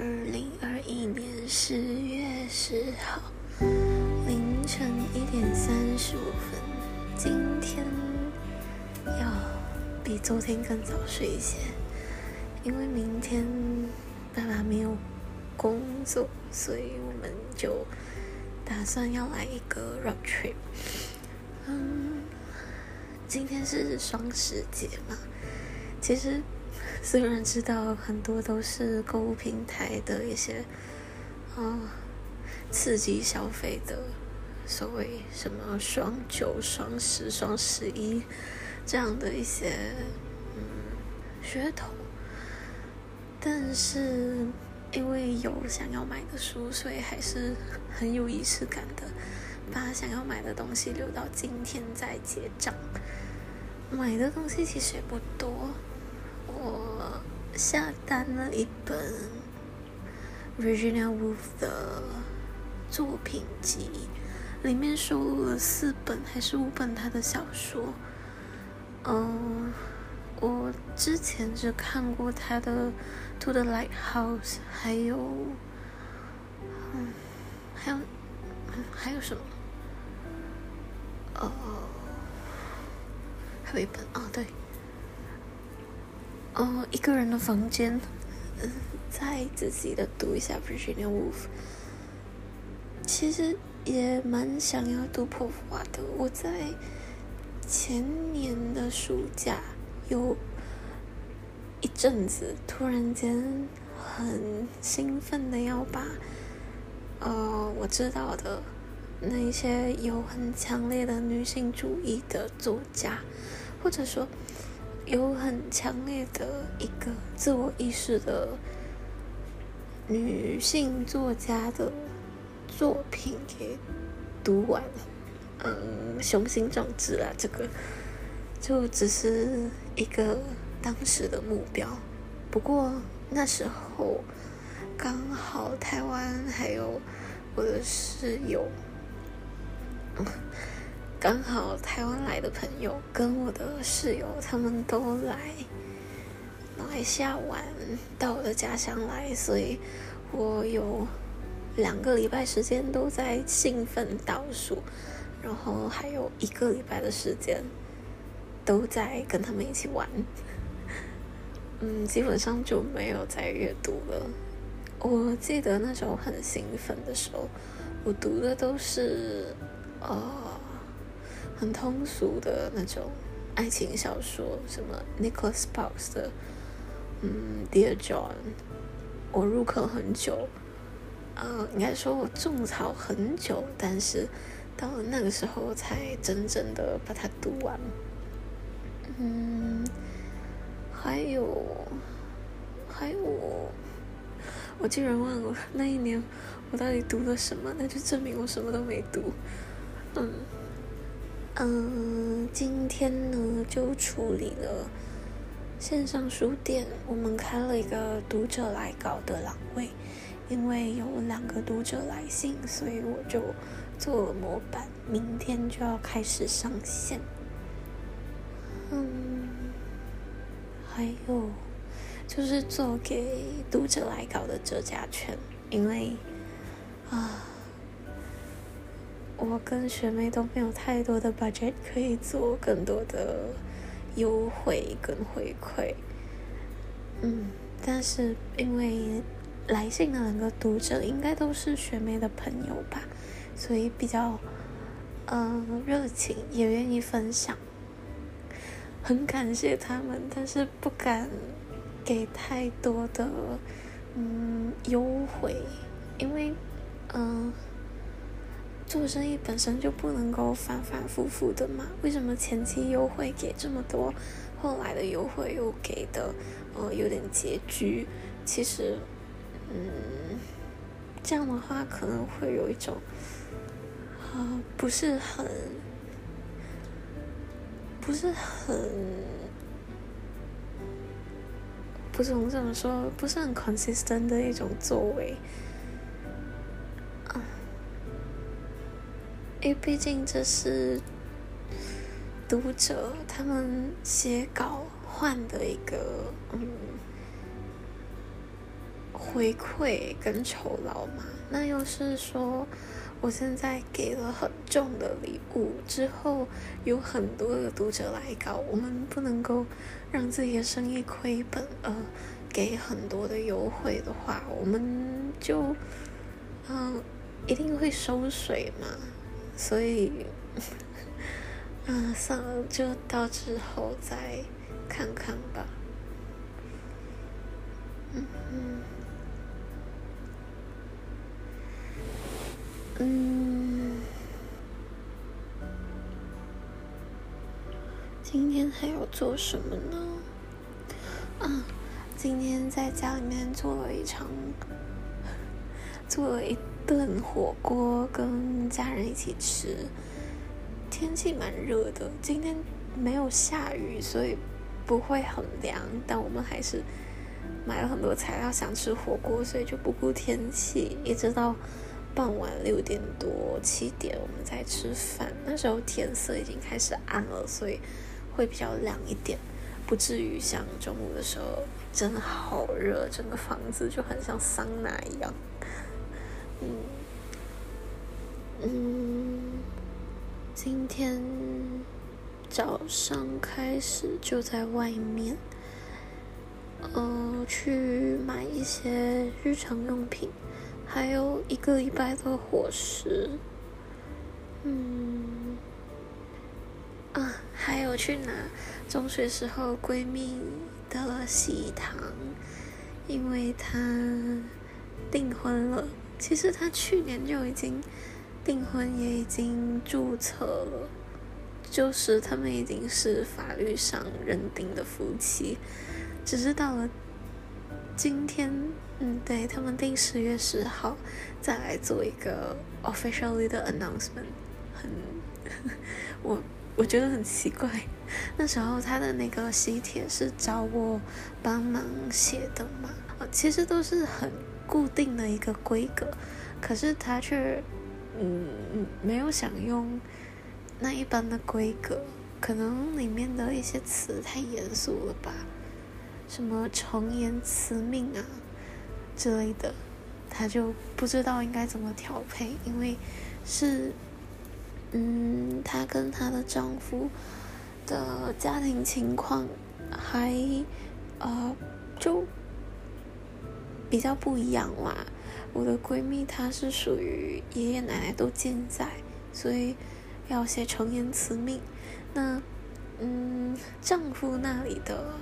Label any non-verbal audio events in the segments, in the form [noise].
二零二一年十月十号凌晨一点三十五分，今天要比昨天更早睡一些，因为明天爸爸没有工作，所以我们就打算要来一个 road trip。嗯，今天是双十节嘛，其实。[laughs] 虽然知道很多都是购物平台的一些，啊，刺激消费的所谓什么双九、双十、双十一这样的一些嗯噱头，但是因为有想要买的书，所以还是很有仪式感的，把想要买的东西留到今天再结账。买的东西其实也不多。下单了一本 Virginia Woolf 的作品集，里面收录了四本还是五本他的小说。嗯，我之前只看过他的《To the Lighthouse》，还有，嗯，还有，还有什么？哦，还有一本啊，对。哦，一个人的房间，嗯，再仔细的读一下 Virginia Woolf。其实也蛮想要读破瓦的。我在前年的暑假有一阵子，突然间很兴奋的要把，呃，我知道的那一些有很强烈的女性主义的作家，或者说。有很强烈的一个自我意识的女性作家的作品给读完了，嗯，雄心壮志啊，这个就只是一个当时的目标。不过那时候刚好台湾还有我的室友。刚好台湾来的朋友跟我的室友他们都来马来西亚玩，到我的家乡来，所以我有两个礼拜时间都在兴奋倒数，然后还有一个礼拜的时间都在跟他们一起玩。嗯，基本上就没有再阅读了。我记得那时候很兴奋的时候，我读的都是呃。很通俗的那种爱情小说，什么 Nicholas Sparks 的，嗯，Dear John，我入坑很久，呃，应该说我种草很久，但是到了那个时候才真正的把它读完。嗯，还有，还有，我竟然忘了那一年我到底读了什么，那就证明我什么都没读。嗯。嗯，今天呢就处理了线上书店，我们开了一个读者来稿的栏位，因为有两个读者来信，所以我就做了模板，明天就要开始上线。嗯，还有就是做给读者来稿的折价券，因为啊。我跟学妹都没有太多的 budget 可以做更多的优惠跟回馈，嗯，但是因为来信的两个读者应该都是学妹的朋友吧，所以比较嗯热情，也愿意分享，很感谢他们，但是不敢给太多的嗯优惠，因为嗯。做生意本身就不能够反反复复的嘛？为什么前期优惠给这么多，后来的优惠又给的呃有点拮据？其实，嗯，这样的话可能会有一种啊不是很不是很不是我怎么说不是很 consistent 的一种作为。因为毕竟这是读者他们写稿换的一个嗯回馈跟酬劳嘛。那又是说，我现在给了很重的礼物之后，有很多的读者来搞，我们不能够让自己的生意亏本，呃，给很多的优惠的话，我们就嗯一定会收水嘛。所以，嗯，[laughs] 算了，就到之后再看看吧。嗯嗯。今天还要做什么呢？啊，今天在家里面做了一场，做了一顿火锅，跟家人一起吃。天气蛮热的，今天没有下雨，所以不会很凉。但我们还是买了很多材料，想吃火锅，所以就不顾天气，一直到。傍晚六点多七点，我们在吃饭。那时候天色已经开始暗了，所以会比较凉一点，不至于像中午的时候真的好热，整个房子就很像桑拿一样。嗯嗯，今天早上开始就在外面，呃，去买一些日常用品。还有一个礼拜的伙食，嗯，啊，还有去拿中学时候闺蜜的喜糖，因为她订婚了。其实他去年就已经订婚，也已经注册了，就是他们已经是法律上认定的夫妻，只是到了今天。嗯，对他们定十月十号再来做一个 officially 的 announcement，很 [laughs] 我我觉得很奇怪。那时候他的那个喜帖是找我帮忙写的嘛，其实都是很固定的一个规格，可是他却嗯没有想用那一般的规格，可能里面的一些词太严肃了吧，什么诚言辞命啊。之类的，他就不知道应该怎么调配，因为是，嗯，她跟她的丈夫的家庭情况还，呃，就比较不一样嘛。我的闺蜜她是属于爷爷奶奶都健在，所以要写成言辞命。那，嗯，丈夫那里的。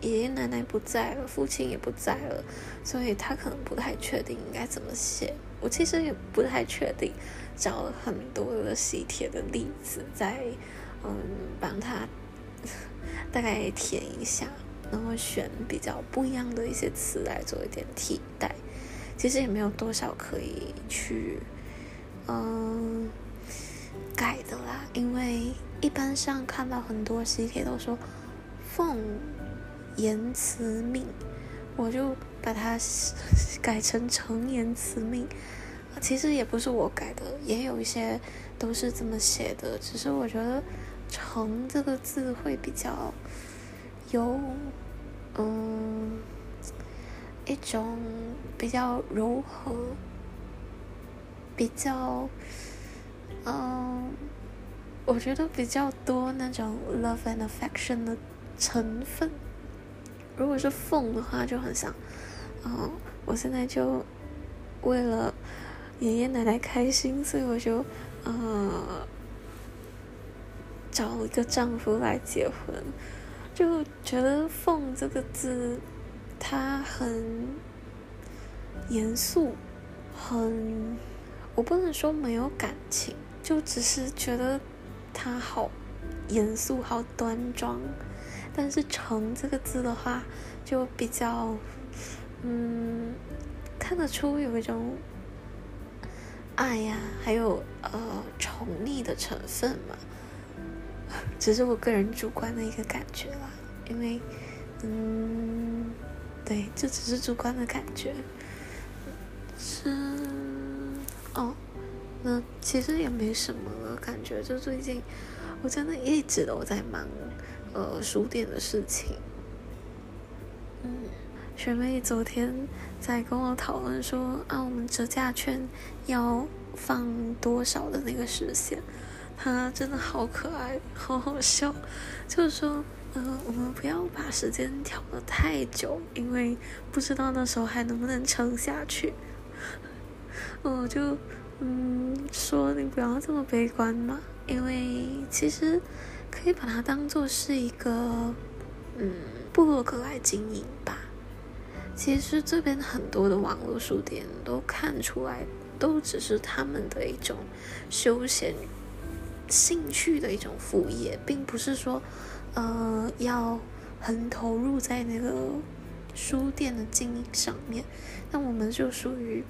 爷爷奶奶不在了，父亲也不在了，所以他可能不太确定应该怎么写。我其实也不太确定，找了很多的喜帖的例子，在嗯帮他 [laughs] 大概填一下，然后选比较不一样的一些词来做一点替代。其实也没有多少可以去嗯改的啦，因为一般上看到很多喜帖都说奉。言辞命，我就把它改成诚言辞命。其实也不是我改的，也有一些都是这么写的。只是我觉得“诚”这个字会比较有，嗯，一种比较柔和、比较，嗯，我觉得比较多那种 love and affection 的成分。如果是凤的话，就很像，嗯，我现在就为了爷爷奶奶开心，所以我就呃找一个丈夫来结婚，就觉得“凤”这个字，它很严肃，很，我不能说没有感情，就只是觉得它好严肃，好端庄。但是“诚”这个字的话，就比较，嗯，看得出有一种爱呀，还有呃宠溺的成分嘛。[laughs] 只是我个人主观的一个感觉啦，因为，嗯，对，这只是主观的感觉。是，哦，那其实也没什么了，感觉就最近我真的一直都在忙。呃，书店的事情，嗯，学妹昨天在跟我讨论说啊，我们折价券要放多少的那个时限，他真的好可爱，[laughs] 好好笑，就是说。嗯，我们不要把时间调得太久，因为不知道那时候还能不能撑下去。我 [laughs] 就嗯说你不要这么悲观嘛，因为其实可以把它当做是一个嗯部落格来经营吧。其实这边很多的网络书店都看出来，都只是他们的一种休闲兴趣的一种副业，并不是说。呃，要很投入在那个书店的经营上面，那我们就属于，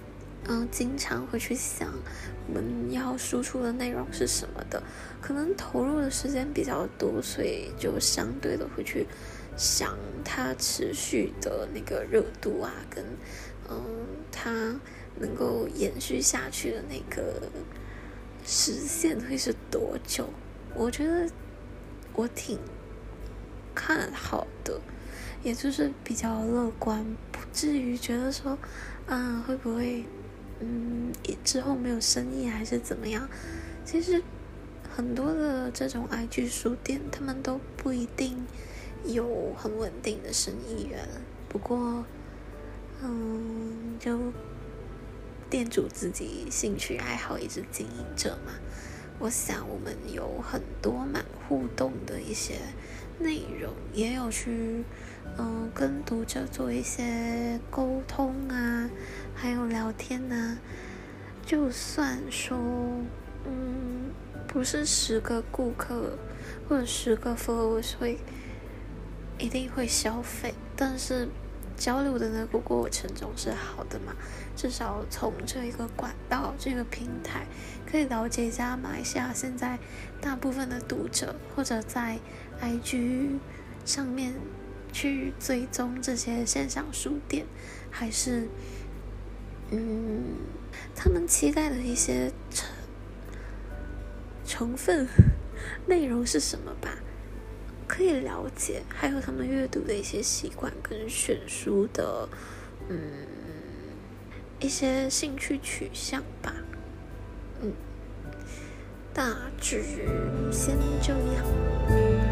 嗯，经常会去想我们要输出的内容是什么的，可能投入的时间比较多，所以就相对的会去想它持续的那个热度啊，跟嗯，它能够延续下去的那个实现会是多久？我觉得我挺。看好的，也就是比较乐观，不至于觉得说，啊会不会，嗯，之后没有生意还是怎么样？其实很多的这种 IG 书店，他们都不一定有很稳定的生意源。不过，嗯，就店主自己兴趣爱好一直经营着嘛。我想我们有很多蛮互动的一些。内容也有去，嗯，跟读者做一些沟通啊，还有聊天呐。就算说，嗯，不是十个顾客或者十个 followers 会一定会消费，但是。交流的那个过程总是好的嘛，至少从这一个管道、这个平台，可以了解一下马来西亚现在大部分的读者，或者在 IG 上面去追踪这些线上书店，还是嗯，他们期待的一些成成分 [laughs] 内容是什么吧。可以了解，还有他们阅读的一些习惯跟选书的，嗯，一些兴趣取向吧，嗯，大致先这样。